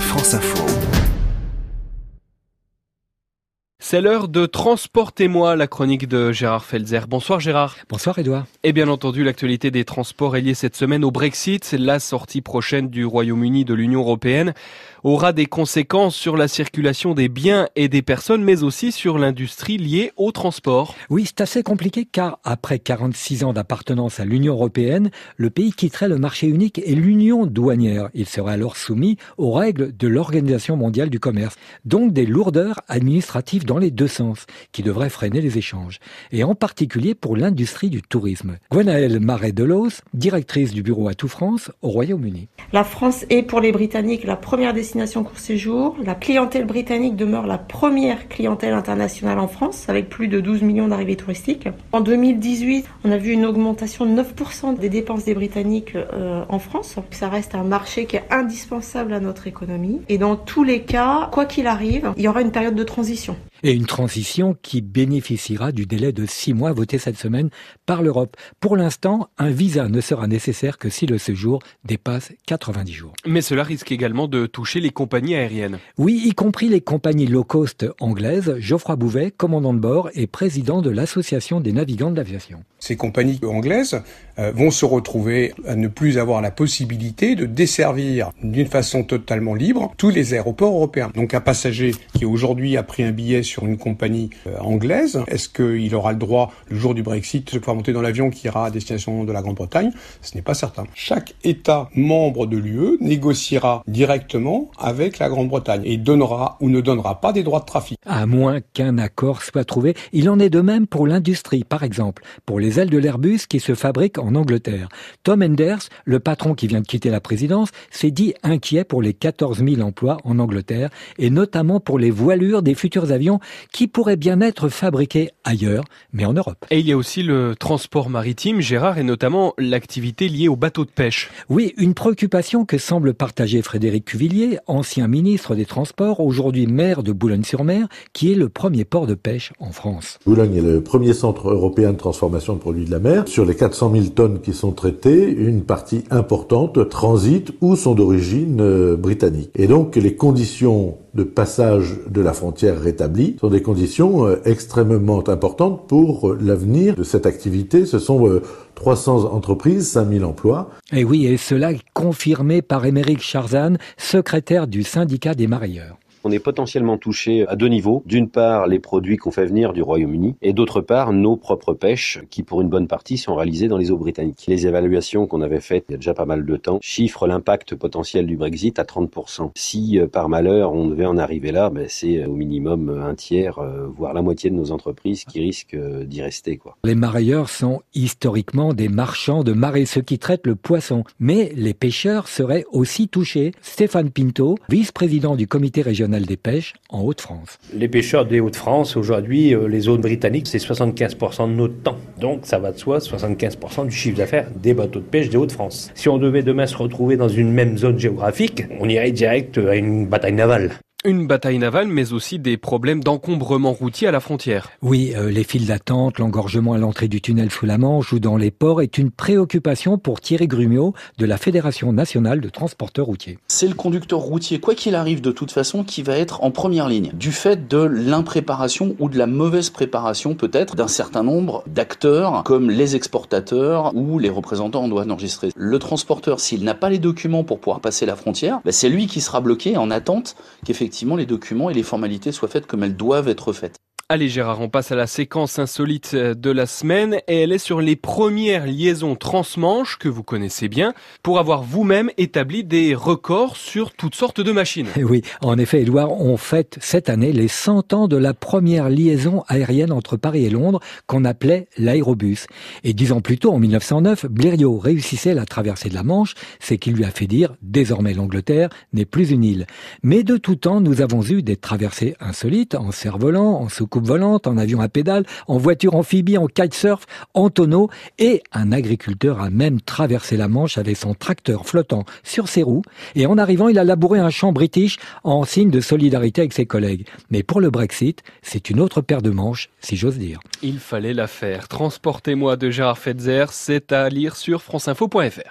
France Info. C'est l'heure de Transportez-moi, la chronique de Gérard Felzer. Bonsoir Gérard. Bonsoir Edouard. Et bien entendu, l'actualité des transports est liée cette semaine au Brexit, la sortie prochaine du Royaume-Uni de l'Union européenne aura des conséquences sur la circulation des biens et des personnes, mais aussi sur l'industrie liée au transport. Oui, c'est assez compliqué car après 46 ans d'appartenance à l'Union européenne, le pays quitterait le marché unique et l'union douanière. Il serait alors soumis aux règles de l'Organisation mondiale du commerce, donc des lourdeurs administratives dans les deux sens, qui devraient freiner les échanges, et en particulier pour l'industrie du tourisme. Gwenaëlle Marais-Delos, directrice du bureau à tout France au Royaume-Uni. La France est pour les Britanniques la première destination court séjour. La clientèle britannique demeure la première clientèle internationale en France, avec plus de 12 millions d'arrivées touristiques. En 2018, on a vu une augmentation de 9% des dépenses des Britanniques euh, en France. Ça reste un marché qui est indispensable à notre économie. Et dans tous les cas, quoi qu'il arrive, il y aura une période de transition. Et une transition qui bénéficiera du délai de six mois voté cette semaine par l'Europe. Pour l'instant, un visa ne sera nécessaire que si le séjour dépasse 90 jours. Mais cela risque également de toucher les compagnies aériennes. Oui, y compris les compagnies low cost anglaises. Geoffroy Bouvet, commandant de bord et président de l'Association des navigants de l'aviation. Ces compagnies anglaises euh, vont se retrouver à ne plus avoir la possibilité de desservir d'une façon totalement libre tous les aéroports européens. Donc un passager qui aujourd'hui a pris un billet sur une compagnie euh, anglaise, est-ce qu'il aura le droit le jour du Brexit de pouvoir monter dans l'avion qui ira à destination de la Grande-Bretagne? Ce n'est pas certain. Chaque État membre de l'UE négociera directement avec la Grande-Bretagne et donnera ou ne donnera pas des droits de trafic. À moins qu'un accord soit trouvé. Il en est de même pour l'industrie, par exemple, pour les ailes de l'Airbus qui se fabriquent en Angleterre. Tom Enders, le patron qui vient de quitter la présidence, s'est dit inquiet pour les 14 000 emplois en Angleterre et notamment pour les voilures des futurs avions qui pourraient bien être fabriqués ailleurs, mais en Europe. Et il y a aussi le transport maritime, Gérard, et notamment l'activité liée aux bateaux de pêche. Oui, une préoccupation que semble partager Frédéric Cuvillier, ancien ministre des Transports, aujourd'hui maire de Boulogne-sur-Mer, qui est le premier port de pêche en France. Boulogne est le premier centre européen de transformation de produits de la mer. Sur les 400 000 tonnes qui sont traitées, une partie importante transite ou sont d'origine euh, britannique. Et donc les conditions de passage de la frontière rétablie sont des conditions euh, extrêmement importantes pour euh, l'avenir de cette activité. Ce sont 300 entreprises, 5000 emplois. Et oui, et cela confirmé par Émeric Charzan, secrétaire du syndicat des marieurs on est potentiellement touché à deux niveaux. D'une part, les produits qu'on fait venir du Royaume-Uni et d'autre part, nos propres pêches qui, pour une bonne partie, sont réalisées dans les eaux britanniques. Les évaluations qu'on avait faites il y a déjà pas mal de temps chiffrent l'impact potentiel du Brexit à 30%. Si, euh, par malheur, on devait en arriver là, ben, c'est euh, au minimum un tiers, euh, voire la moitié de nos entreprises qui risquent d'y rester. Les marailleurs sont historiquement des marchands de marée, ceux qui traitent le poisson. Mais les pêcheurs seraient aussi touchés. Stéphane Pinto, vice-président du comité régional des pêches en Haute-France. Les pêcheurs des Hauts-de-France, aujourd'hui, euh, les zones britanniques, c'est 75% de notre temps. Donc ça va de soi, 75% du chiffre d'affaires des bateaux de pêche des Hauts-de-France. Si on devait demain se retrouver dans une même zone géographique, on irait direct à une bataille navale. Une bataille navale, mais aussi des problèmes d'encombrement routier à la frontière. Oui, euh, les files d'attente, l'engorgement à l'entrée du tunnel sous la Manche ou dans les ports est une préoccupation pour Thierry Grumiaux de la Fédération nationale de transporteurs routiers. C'est le conducteur routier, quoi qu'il arrive de toute façon, qui va être en première ligne, du fait de l'impréparation ou de la mauvaise préparation peut-être d'un certain nombre d'acteurs comme les exportateurs ou les représentants en douane enregistrés. Le transporteur, s'il n'a pas les documents pour pouvoir passer la frontière, bah, c'est lui qui sera bloqué en attente qu'effectivement les documents et les formalités soient faites comme elles doivent être faites. Allez Gérard, on passe à la séquence insolite de la semaine et elle est sur les premières liaisons transmanches que vous connaissez bien pour avoir vous-même établi des records sur toutes sortes de machines. Oui, en effet, Edouard, on fête cette année les 100 ans de la première liaison aérienne entre Paris et Londres qu'on appelait l'aérobus. Et dix ans plus tôt, en 1909, Blériot réussissait la traversée de la Manche, ce qui lui a fait dire désormais l'Angleterre n'est plus une île. Mais de tout temps, nous avons eu des traversées insolites en cerf-volant, en soucoupe volante, en avion à pédale, en voiture amphibie, en kitesurf, en tonneau, et un agriculteur a même traversé la Manche avec son tracteur flottant sur ses roues, et en arrivant, il a labouré un champ british en signe de solidarité avec ses collègues. Mais pour le Brexit, c'est une autre paire de manches, si j'ose dire. Il fallait la faire. Transportez-moi de Gérard Fetzer, c'est à lire sur franceinfo.fr.